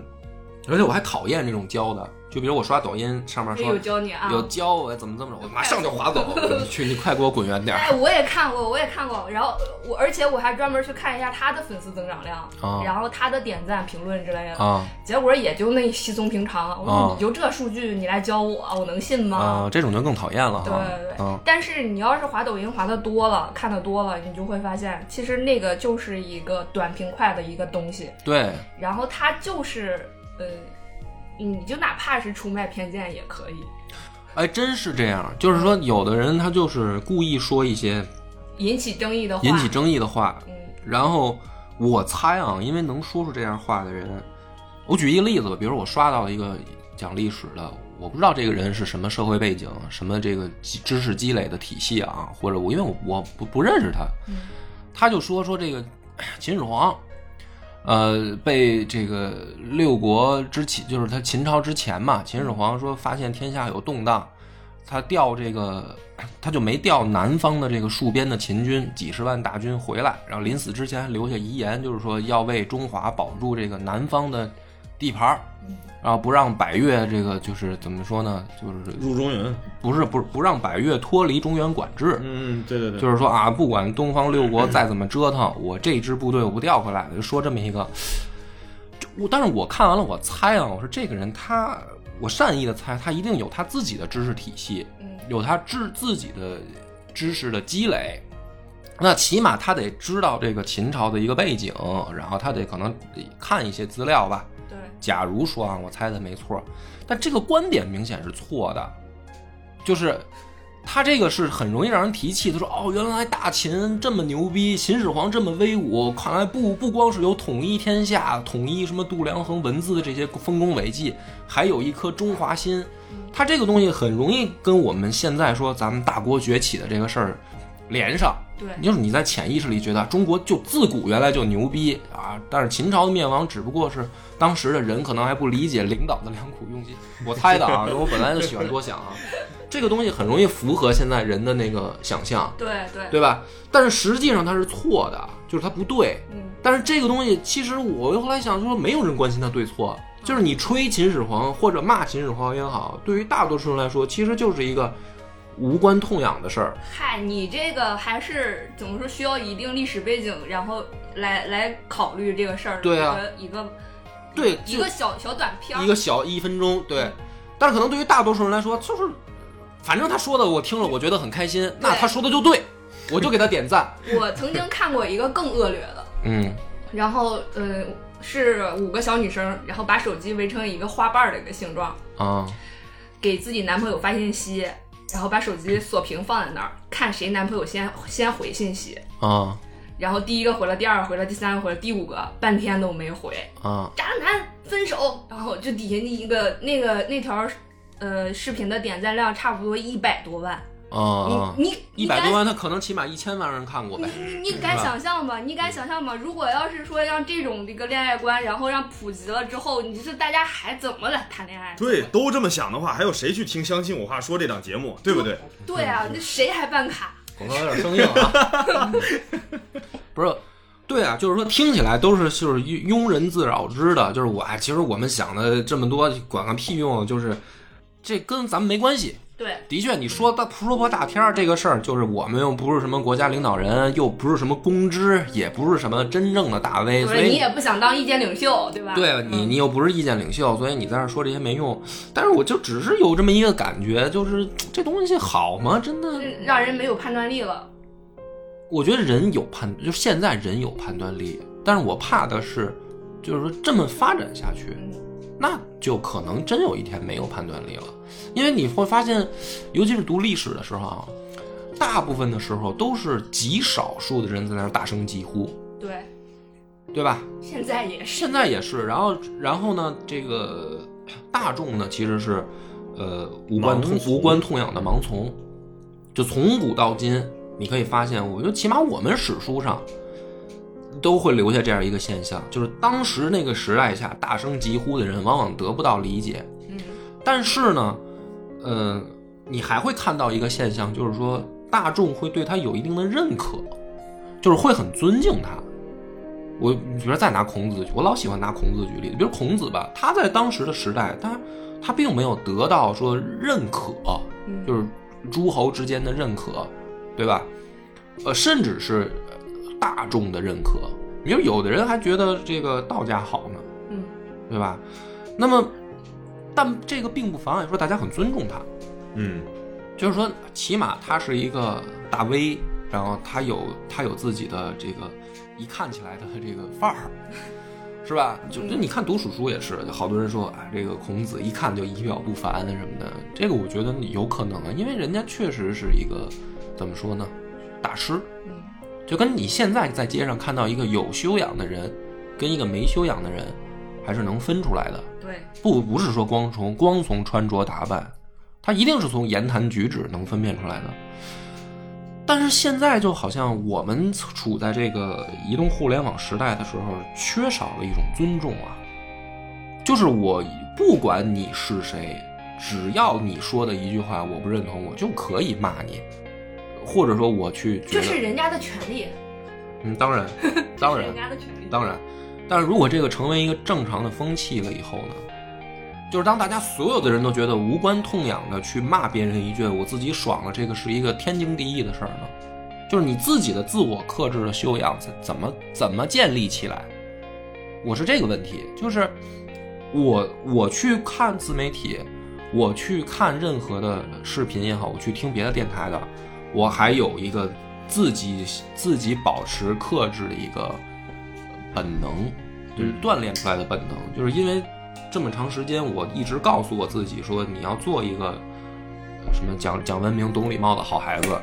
而且我还讨厌这种教的，就比如我刷抖音上面也说有教你啊，有教我怎么怎么着，我马上就划走，你去你快给我滚远点儿。哎，我也看过，我也看过，然后我而且我还专门去看一下他的粉丝增长量，啊然后他的点赞、评论之类的，啊结果也就那稀松平常。我说啊你就这数据，你来教我，我能信吗？啊，这种就更讨厌了对。对对，啊但是你要是滑抖音滑的多了，看的多了，你就会发现，其实那个就是一个短平快的一个东西，对，然后它就是呃，你就哪怕是出卖偏见也可以。哎，真是这样。就是说，有的人他就是故意说一些引起争议的话，引起争议的话，嗯然后我猜啊，因为能说出这样话的人，我举一个例子吧，比如我刷到一个讲历史的，我不知道这个人是什么社会背景，什么这个知识积累的体系啊，或者我因为我我不不认识他，嗯他就说说这个哎秦始皇，呃，被这个六国之前，就是他秦朝之前嘛，秦始皇说发现天下有动荡，他调这个 他就没调南方的这个戍边的秦军几十万大军回来，然后临死之前还留下遗言，就是说要为中华保住这个南方的地盘儿，然后不让百越这个就是怎么说呢，就是入中原，不是不是不让百越脱离中原管制，嗯，对对对，就是说啊，不管东方六国再怎么折腾，我这支部队我不调回来，就说这么一个。我，但是我看完了，我猜啊，我说这个人他，我善意的猜，他一定有他自己的知识体系，嗯有他知自己的知识的积累。那起码他得知道这个秦朝的一个背景，然后他得可能看一些资料吧。假如说啊，我猜的没错，但这个观点明显是错的，就是他这个是很容易让人提气。他说：“哦，原来大秦这么牛逼，秦始皇这么威武，看来不不光是有统一天下、统一什么度量衡文字的这些丰功伟绩，还有一颗中华心。他这个东西很容易跟我们现在说咱们大国崛起的这个事儿连上。对，就是你在潜意识里觉得中国就自古原来就牛逼啊，但是秦朝的灭亡只不过是当时的人可能还不理解领导的良苦用心。我猜的啊，因为我本来就喜欢多想啊，这个东西很容易符合现在人的那个想象，对对，对吧？但是实际上它是错的，就是它不对。嗯但是这个东西，其实我后来想说，没有人关心它对错，就是你吹秦始皇或者骂秦始皇也好，对于大多数人来说，其实就是一个无关痛痒的事儿。嗨，你这个还是怎么说，需要一定历史背景，然后来来考虑这个事儿的对啊一个对，一个小小短片儿一个小一分钟，对。但是可能对于大多数人来说，就是反正他说的我听了，我觉得很开心，那他说的就对，我就给他点赞。我曾经看过一个更恶劣的，嗯然后呃是五个小女生，然后把手机围成一个花瓣儿的一个形状，啊给自己男朋友发信息，然后把手机锁屏放在那儿，看谁男朋友先先回信息。啊然后第一个回了，第二个回了，第三个回了，第五个半天都没回，啊渣男分手。然后就底下那一个那个那条呃视频的点赞量差不多一百多万，啊，你你你敢一百多万，他可能起码一千万人看过呗。你你敢想象吗？你敢想象吗？如果要是说让这种这个恋爱观，然后让普及了之后，你说大家还怎么来谈恋爱？对，都这么想的话，还有谁去听《相信我话说》这档节目，对不对？对啊，那谁还办卡？广告有点生硬啊。不是，对啊，就是说听起来都是就是庸人自扰之的，就是我哎，其实我们想的这么多管个屁用，就是这跟咱们没关系。对，的确，你说大说破大天儿这个事儿，就是我们又不是什么国家领导人，又不是什么公知，也不是什么真正的大 V，所以你也不想当意见领袖，对吧？对你，你又不是意见领袖，所以你在那说这些没用。但是我就只是有这么一个感觉，就是这东西好吗？真的，让人没有判断力了。我觉得人有判，就现在人有判断力，但是我怕的是，就是说这么发展下去，那就可能真有一天没有判断力了。因为你会发现，尤其是读历史的时候啊，大部分的时候都是极少数的人在那儿大声疾呼，对，对吧？现在也是。现在也是，然后然后呢，这个大众呢其实是呃无关痛无关痛痒的盲从，就从古到今，你可以发现，我觉得起码我们史书上都会留下这样一个现象，就是当时那个时代下大声疾呼的人往往得不到理解，嗯，但是呢，呃，你还会看到一个现象，就是说大众会对他有一定的认可，就是会很尊敬他。我比如说再拿孔子举，我老喜欢拿孔子举例子。比如孔子吧，他在当时的时代，他他并没有得到说认可，嗯就是诸侯之间的认可，对吧？呃，甚至是呃大众的认可。比如有的人还觉得这个道家好呢，嗯，对吧？那么，但这个并不妨碍说大家很尊重他，嗯，就是说，起码他是一个大 V，然后他有他有自己的这个一看起来的这个范儿，是吧？就就你看读史书也是，好多人说啊，这个孔子一看就仪表不凡什么的，这个我觉得有可能啊，因为人家确实是一个怎么说呢，大师，嗯就跟你现在在街上看到一个有修养的人，跟一个没修养的人，还是能分出来的。对，不不是说光从光从穿着打扮，他一定是从言谈举止能分辨出来的。但是现在就好像我们处在这个移动互联网时代的时候，缺少了一种尊重啊。就是我不管你是谁，只要你说的一句话我不认同，我就可以骂你，或者说我去觉得，这 是人家的权利，嗯，当然，当然人，家的权利。当然，但是如果这个成为一个正常的风气了以后呢，就是当大家所有的人都觉得无关痛痒的去骂别人一句，我自己爽了，这个是一个天经地义的事儿呢。就是你自己的自我克制的修养怎怎么怎么建立起来？我是这个问题，就是我我去看自媒体，我去看任何的视频也好，我去听别的电台的，我还有一个自己自己保持克制的一个本能，就是锻炼出来的本能，就是因为这么长时间，我一直告诉我自己说，你要做一个什么讲讲文明、懂礼貌的好孩子。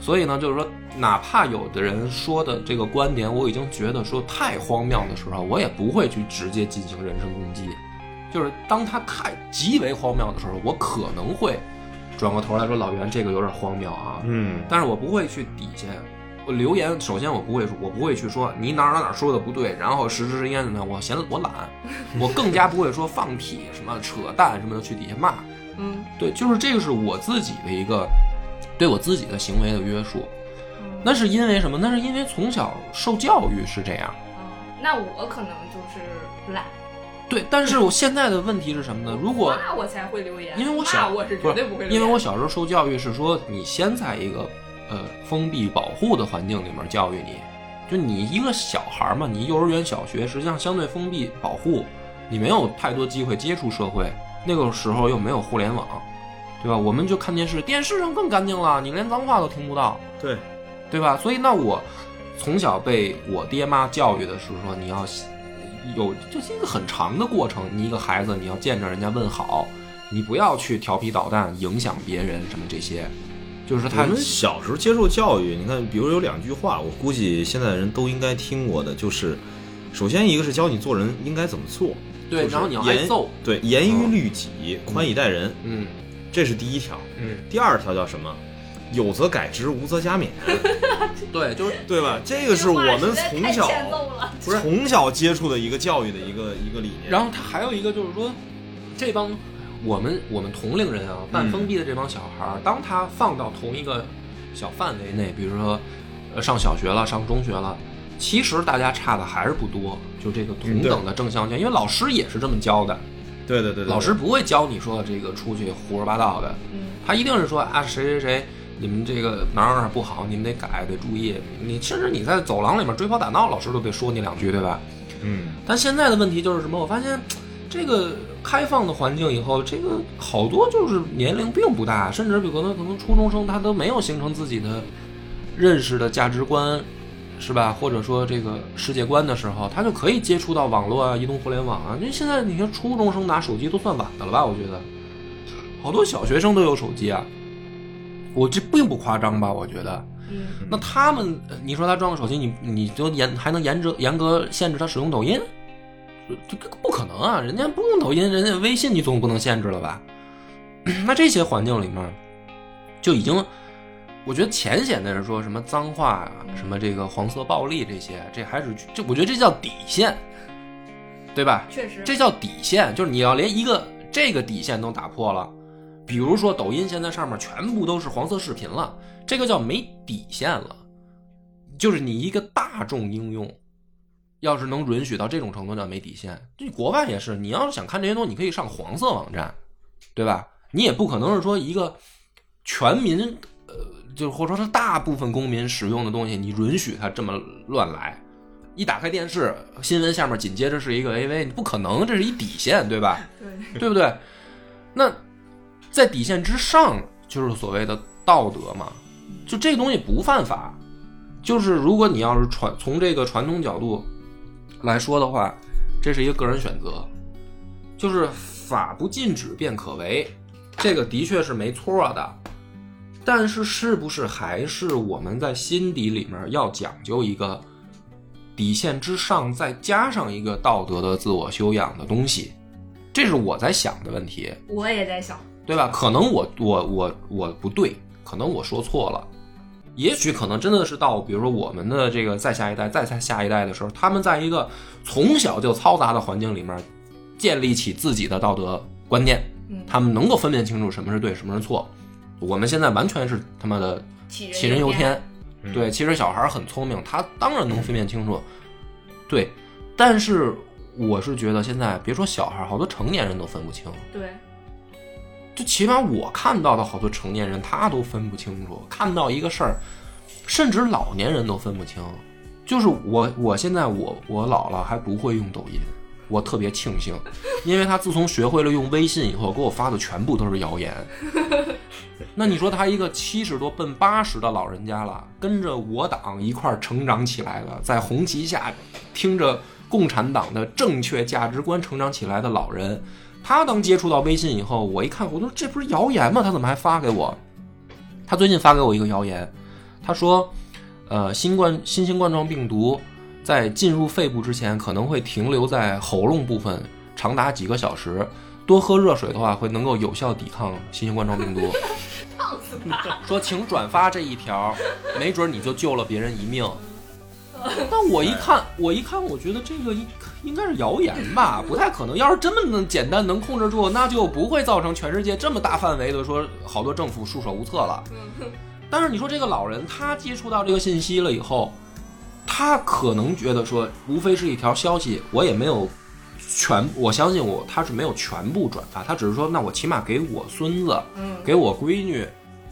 所以呢，就是说，哪怕有的人说的这个观点，我已经觉得说太荒谬的时候，我也不会去直接进行人身攻击。就是当他太极为荒谬的时候，我可能会转过头来说：“老袁，这个有点荒谬啊。”嗯，但是我不会去底下我留言。首先，我不会说，我不会去说你哪哪哪说的不对，然后实实验的呢，我嫌我懒，我更加不会说放屁什么扯淡什么的去底下骂。嗯，对，就是这个是我自己的一个对我自己的行为的约束。那是因为什么？那是因为从小受教育是这样。哦那我可能就是懒，对，但是我现在的问题是什么呢？如果骂我才会留言，因为我小我是绝对不会留言，因为我小时候受教育是说，你先在一个呃封闭保护的环境里面教育你，就你一个小孩嘛，你幼儿园、小学实际上相对封闭保护，你没有太多机会接触社会，那个时候又没有互联网，对吧？我们就看电视，电视上更干净了，你连脏话都听不到，对，对吧？所以那我从小被我爹妈教育的是说，你要有这是一个很长的过程。你一个孩子，你要见着人家问好，你不要去调皮捣蛋，影响别人什么这些。就是他我们小时候接受教育，你看，比如有两句话，我估计现在的人都应该听过的，就是，首先一个是教你做人应该怎么做，对，就是然后你要挨严揍，对，严于律己，宽以待人，嗯这是第一条。嗯，第二条叫什么？有则改之，无则加勉，对，就是对吧？这个是我们从小不是从小接触的一个教育的一个一个理念。然后他还有一个就是说，这帮我们我们同龄人啊，半封闭的这帮小孩儿，当他放到同一个小范围内，比如说呃上小学了，上中学了，其实大家差的还是不多，就这个同等的正向性，因为老师也是这么教的，对对对对，老师不会教你说这个出去胡说八道的，嗯他一定是说啊谁谁谁。你们这个哪儿哪儿不好，你们得改，得注意。你甚至你在走廊里面追跑打闹，老师都得说你两句，对吧？嗯，但现在的问题就是什么？我发现这个开放的环境以后，这个好多就是年龄并不大，甚至比可能可能初中生他都没有形成自己的认识的价值观，是吧？或者说这个世界观的时候，他就可以接触到网络啊、移动互联网啊。因为现在你看初中生拿手机都算晚的了吧？我觉得好多小学生都有手机啊。我这并不夸张吧？我觉得，嗯那他们，呃你说他装个手机，你你就严还能严格严格限制他使用抖音？这这个不可能啊！人家不用抖音，人家微信你总不能限制了吧？那这些环境里面，就已经，我觉得浅显的是说什么脏话啊，什么这个黄色暴力这些，这还是这我觉得这叫底线，对吧？确实，这叫底线，就是你要连一个这个底线都打破了，比如说抖音现在上面全部都是黄色视频了，这个叫没底线了。就是你一个大众应用，要是能允许到这种程度，叫没底线。这国外也是，你要是想看这些东西，你可以上黄色网站，对吧？你也不可能是说一个全民，呃，就是或者说是大部分公民使用的东西，你允许它这么乱来。一打开电视，新闻下面紧接着是一个 AV，你不可能，这是一底线，对吧？对，对不对？那在底线之上，就是所谓的道德嘛。就这东西不犯法，就是如果你要是传从这个传统角度来说的话，这是一个个人选择，就是法不禁止便可为，这个的确是没错的。但是是不是还是我们在心底里面要讲究一个底线之上再加上一个道德的自我修养的东西？这是我在想的问题，我也在想，对吧？可能我我我我不对，可能我说错了，也许可能真的是到比如说我们的这个再下一代、再下下一代的时候，他们在一个从小就嘈杂的环境里面建立起自己的道德观念，嗯，他们能够分辨清楚什么是对，什么是错。我们现在完全是他妈的杞杞人忧天。嗯对，其实小孩很聪明，他当然能分辨清楚。对，但是我是觉得现在别说小孩，好多成年人都分不清。对，就起码我看到的好多成年人，他都分不清楚。看到一个事儿，甚至老年人都分不清。就是我，我现在我我姥姥还不会用抖音，我特别庆幸，因为她自从学会了用微信以后，给我发的全部都是谣言。那你说他一个七十多奔八十的老人家了，跟着我党一块儿成长起来的，在红旗下听着共产党的正确价值观成长起来的老人，他当接触到微信以后，我一看，我说这不是谣言吗？他怎么还发给我？他最近发给我一个谣言，他说，呃，新冠新型冠状病毒在进入肺部之前，可能会停留在喉咙部分，长达几个小时。多喝热水的话，会能够有效抵抗新型冠状病毒。说请转发这一条，没准你就救了别人一命。但我一看，我一看，我觉得这个应应该是谣言吧，不太可能。要是这么能简单能控制住，那就不会造成全世界这么大范围的说好多政府束手无策了。但是你说这个老人，他接触到这个信息了以后，他可能觉得说，无非是一条消息，我也没有全，我相信我他是没有全部转发，他只是说，那我起码给我孙子，嗯，给我闺女，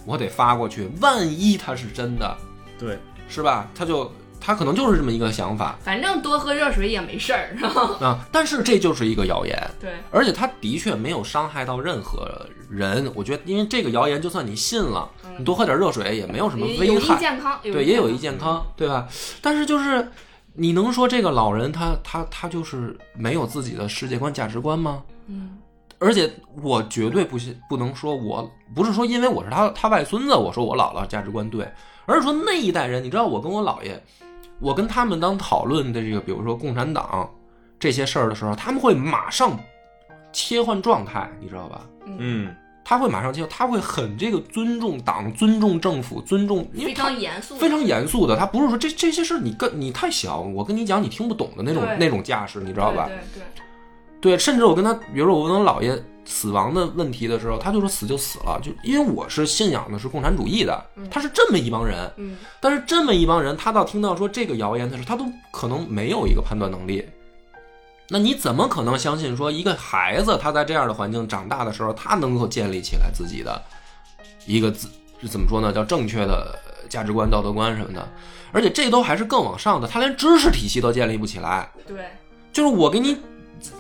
我得发过去，万一他是真的，对，是吧？他就他可能就是这么一个想法反正多喝热水也没事儿，是吧？啊，但是这就是一个谣言，对，而且他的确没有伤害到任何人。我觉得，因为这个谣言，就算你信了，你多喝点热水也没有什么也有益危害，健康，对，也有益益健康，对吧？但是就是你能说这个老人他他他就是没有自己的世界观价值观吗？嗯而且我绝对不信，不能说我不是说因为我是他他外孙子，我说我姥姥价值观对，而是说那一代人，你知道我跟我姥爷，我跟他们当讨论的这个，比如说共产党这些事儿的时候，他们会马上切换状态，你知道吧？嗯，他会马上切换，他会很这个尊重党、尊重政府、尊重，因为非常严肃，非常严肃的，他不是说这这些事儿你跟你太小，我跟你讲你听不懂的那种那种架势，你知道吧？对对对，对，甚至我跟他，比如说我跟我姥爷死亡的问题的时候，他就说死就死了，就因为我是信仰的是共产主义的，他是这么一帮人，嗯，但是这么一帮人，他到听到说这个谣言的时候，他都可能没有一个判断能力。那你怎么可能相信说一个孩子他在这样的环境长大的时候，他能够建立起来自己的一个自怎么说呢，叫正确的价值观、道德观什么的？而且这都还是更往上的，他连知识体系都建立不起来。对，就是我给你，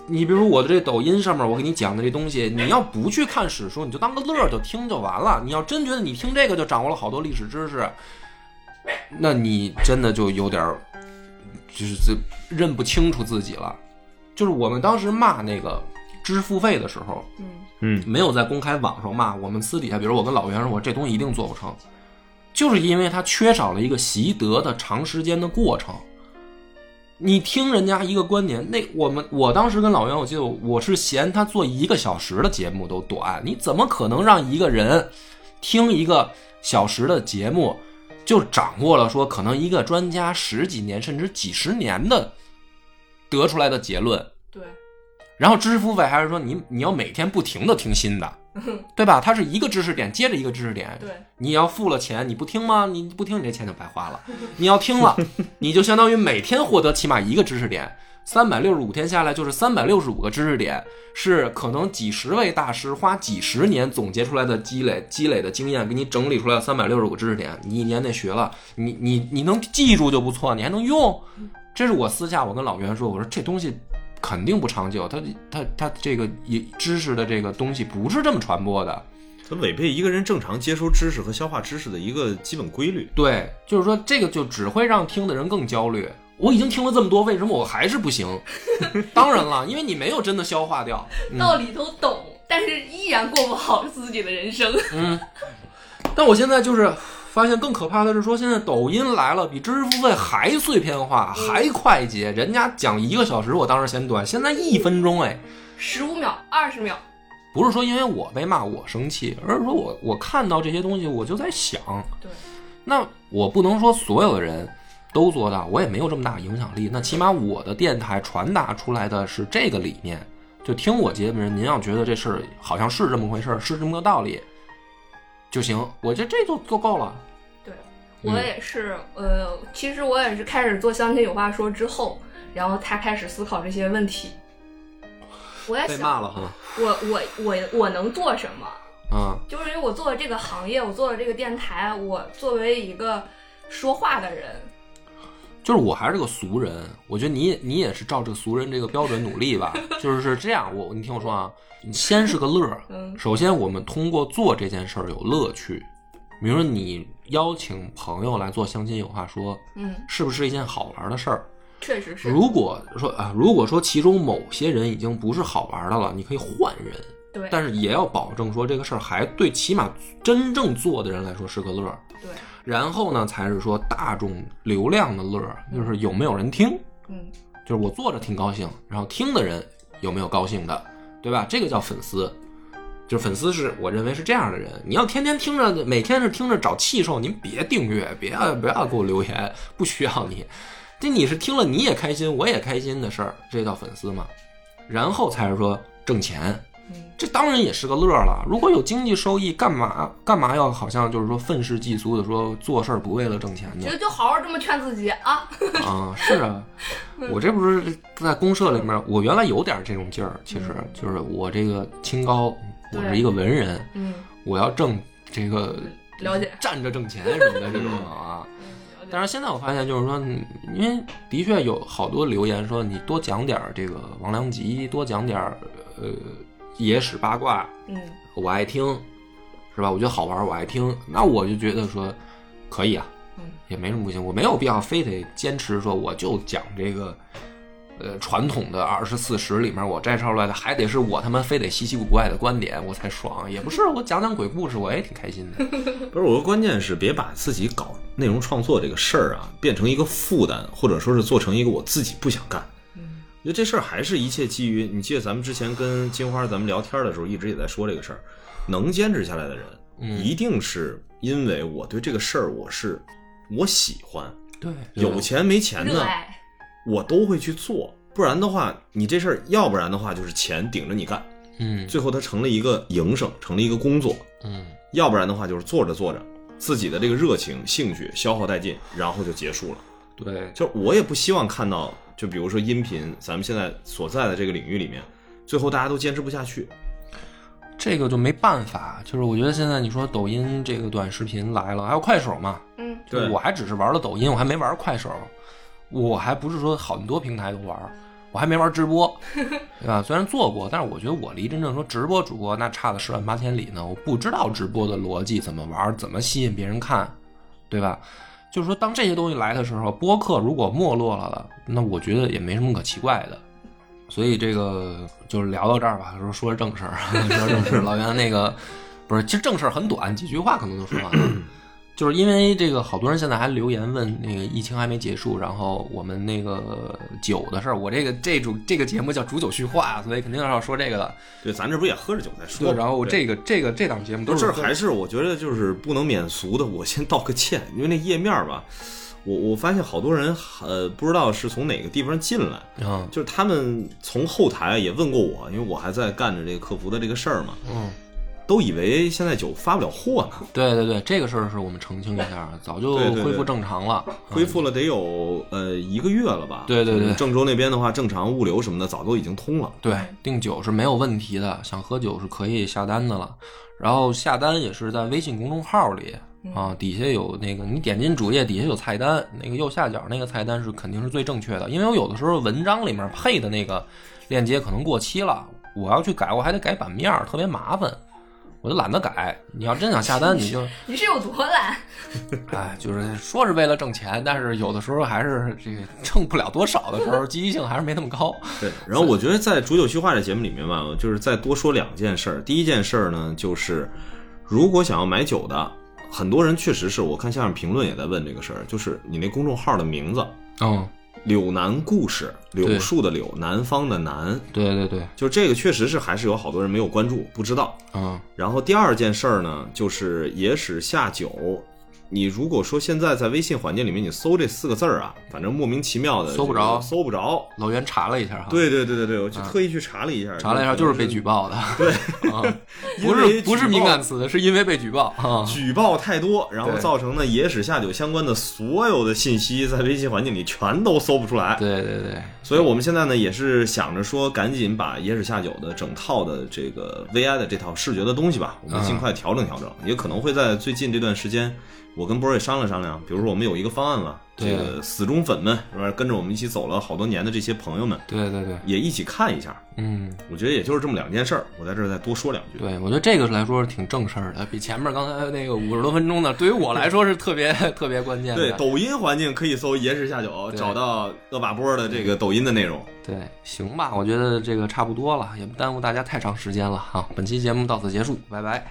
你比如我的这抖音上面我给你讲的这东西，你要不去看史书，你就当个乐儿就听就完了。你要真觉得你听这个就掌握了好多历史知识，那你真的就有点儿，就是这认不清楚自己了。就是我们当时骂那个知识付费的时候，嗯嗯，没有在公开网上骂，我们私底下，比如我跟老袁说，我这东西一定做不成，就是因为它缺少了一个习得的长时间的过程。你听人家一个观点，那我们我当时跟老袁，我记得我我是嫌他做一个小时的节目都短，你怎么可能让一个人听一个小时的节目，就掌握了说可能一个专家十几年甚至几十年的得出来的结论？对，然后知识付费还是说你你要每天不停的听新的，对吧？它是一个知识点接着一个知识点，对，你要付了钱，你不听吗？你不听，你这钱就白花了。你要听了，你就相当于每天获得起码一个知识点，三百六十五天下来就是三百六十五个知识点，是可能几十位大师花几十年总结出来的积累积累的经验，给你整理出来三百六十五个知识点，你一年内学了，你你你能记住就不错，你还能用。这是我私下我跟老袁说，我说这东西肯定不长久，它它它这个也知识的这个东西不是这么传播的。它违背一个人正常接收知识和消化知识的一个基本规律。对，就是说这个就只会让听的人更焦虑。我已经听了这么多，为什么我还是不行？当然了，因为你没有真的消化掉。嗯道理都懂，但是依然过不好自己的人生。嗯但我现在就是发现更可怕的是说，现在抖音来了，比知识付费还碎片化，还快捷。人家讲一个小时，我当时嫌短，现在一分钟，哎，十五秒、二十秒，不是说因为我被骂我生气，而是说我我看到这些东西，我就在想，对，那我不能说所有的人都做到，我也没有这么大影响力。那起码我的电台传达出来的是这个理念，就听我节目的人，您要觉得这事儿好像是这么回事儿，是这么个道理就行，我觉得这就就够了。我也是，呃，其实我也是开始做相亲有话说之后，然后他开始思考这些问题。我也被想，骂了哈，我我我我能做什么？啊，就是因为我做了这个行业，我做了这个电台，我作为一个说话的人，就是我还是个俗人，我觉得你也你也是照这个俗人这个标准努力吧。就是是这样，我你听我说啊，你先是个乐儿。嗯首先，我们通过做这件事儿有乐趣，比如说你邀请朋友来做相亲有话说，嗯，是不是一件好玩的事儿？确实是，如果说啊，如果说其中某些人已经不是好玩的了，你可以换人，对但是也要保证说这个事儿还对起码真正做的人来说是个乐儿。对，然后呢，才是说大众流量的乐儿，就是有没有人听，嗯就是我坐着挺高兴，然后听的人有没有高兴的，对吧？这个叫粉丝。就是粉丝是我认为是这样的人，你要天天听着，每天是听着找气受，您别订阅，别不要给我留言，不需要你。这你是听了你也开心，我也开心的事儿，这叫粉丝嘛。然后才是说挣钱，嗯，这当然也是个乐了。如果有经济收益，干嘛干嘛要好像就是说愤世嫉俗的说做事儿不为了挣钱呢觉？得就好好这么劝自己啊，啊，是啊，我这不是在公社里面，我原来有点这种劲儿，其实就是我这个清高，我是一个文人，嗯，我要挣这个了解，站着挣钱什么的这种啊。但是现在我发现，就是说，嗯因为的确有好多留言说你多讲点儿这个王良吉，多讲点儿呃野史八卦，嗯我爱听，是吧？我觉得好玩儿，我爱听，那我就觉得说可以啊，嗯也没什么不行，我没有必要非得坚持说我就讲这个，呃，传统的二十四史里面我摘抄出来的，还得是我他妈非得稀奇古怪的观点我才爽，也不是，我讲讲鬼故事我也挺开心的。不是，我的关键是别把自己搞内容创作这个事儿啊，变成一个负担，或者说是做成一个我自己不想干。嗯因为这事儿还是一切基于你记得咱们之前跟金花咱们聊天的时候，一直也在说这个事儿，能坚持下来的人，嗯一定是因为我对这个事儿我是我喜欢，对，有钱没钱呢，我都会去做，不然的话，你这事儿要不然的话就是钱顶着你干，嗯最后它成了一个营生，成了一个工作，嗯要不然的话就是做着做着，自己的这个热情、兴趣消耗殆尽，然后就结束了。对，就我也不希望看到，就比如说音频，咱们现在所在的这个领域里面，最后大家都坚持不下去。这个就没办法，就是我觉得现在你说抖音这个短视频来了，还有快手嘛，嗯，对我还只是玩了抖音，我还没玩快手，我还不是说很多平台都玩，我还没玩直播，对吧？虽然做过，但是我觉得我离真正说直播主播那差的十万八千里呢。我不知道直播的逻辑怎么玩，怎么吸引别人看，对吧？就是说，当这些东西来的时候，播客如果没落了的，那我觉得也没什么可奇怪的。所以这个就是聊到这儿吧，说说正事儿，说正事儿。老袁那个不是，其实正事儿很短，几句话可能就说完了。就是因为这个，好多人现在还留言问那个疫情还没结束，然后我们那个酒的事儿，我这个这主这个节目叫煮酒叙话，所以肯定要说这个。的。对，咱这不也喝着酒在说对，然后这个这个这档节目都是这还是我觉得就是不能免俗的，我先道个歉，因为那页面吧，我我发现好多人呃不知道是从哪个地方进来，嗯。就是他们从后台也问过我，因为我还在干着这个客服的这个事儿嘛，嗯，都以为现在酒发不了货呢，对对对，这个事儿是我们澄清一下，早就恢复正常了，恢复了得有呃一个月了吧？对对对郑州那边的话，正常物流什么的早都已经通了。对，订酒是没有问题的，想喝酒是可以下单的了。然后下单也是在微信公众号里啊，底下有那个你点进主页底下有菜单，那个右下角那个菜单是肯定是最正确的，因为我有的时候文章里面配的那个链接可能过期了，我要去改我还得改版面儿，特别麻烦。我就懒得改，你要真想下单，你就，你是有多懒？哎，就是说是为了挣钱，但是有的时候还是这个 挣不了多少的时候，积极性还是没那么高。对，然后我觉得在《煮酒叙话》这节目里面吧，就是再多说两件事儿。第一件事儿呢，就是如果想要买酒的，很多人确实是我看下面评论也在问这个事儿，就是你那公众号的名字嗯，“柳南故事”，柳树的柳，南方的南，对对对，就这个确实是还是有好多人没有关注，不知道。嗯然后第二件事儿呢，就是野史下酒。你如果说现在在微信环境里面你搜这四个字儿啊，反正莫名其妙的搜不着搜不着。老袁查了一下哈，对对对对对，我就特意去查了一下，查了一下，就是被举报的。对，啊，不是不是敏感词，是因为被举报啊。举报太多，然后造成呢野史下酒相关的所有的信息在微信环境里全都搜不出来。对对对，所以我们现在呢也是想着说，赶紧把野史下酒的整套的这个 VI 的这套视觉的东西吧，我们尽快调整调整。也可能会在最近这段时间，我跟波儿也商量商量，比如说我们有一个方案了，这个死忠粉们是吧，跟着我们一起走了好多年的这些朋友们，对对对，也一起看一下。嗯，我觉得也就是这么两件事儿，我在这儿再多说两句。对，我觉得这个来说是挺正事儿的，比前面刚才那个五十多分钟的，对于我来说是特别 特别关键的。对，抖音环境可以搜“野史下酒”，找到恶把波的这个抖音的内容。对，行吧，我觉得这个差不多了，也不耽误大家太长时间了哈。本期节目到此结束，拜拜。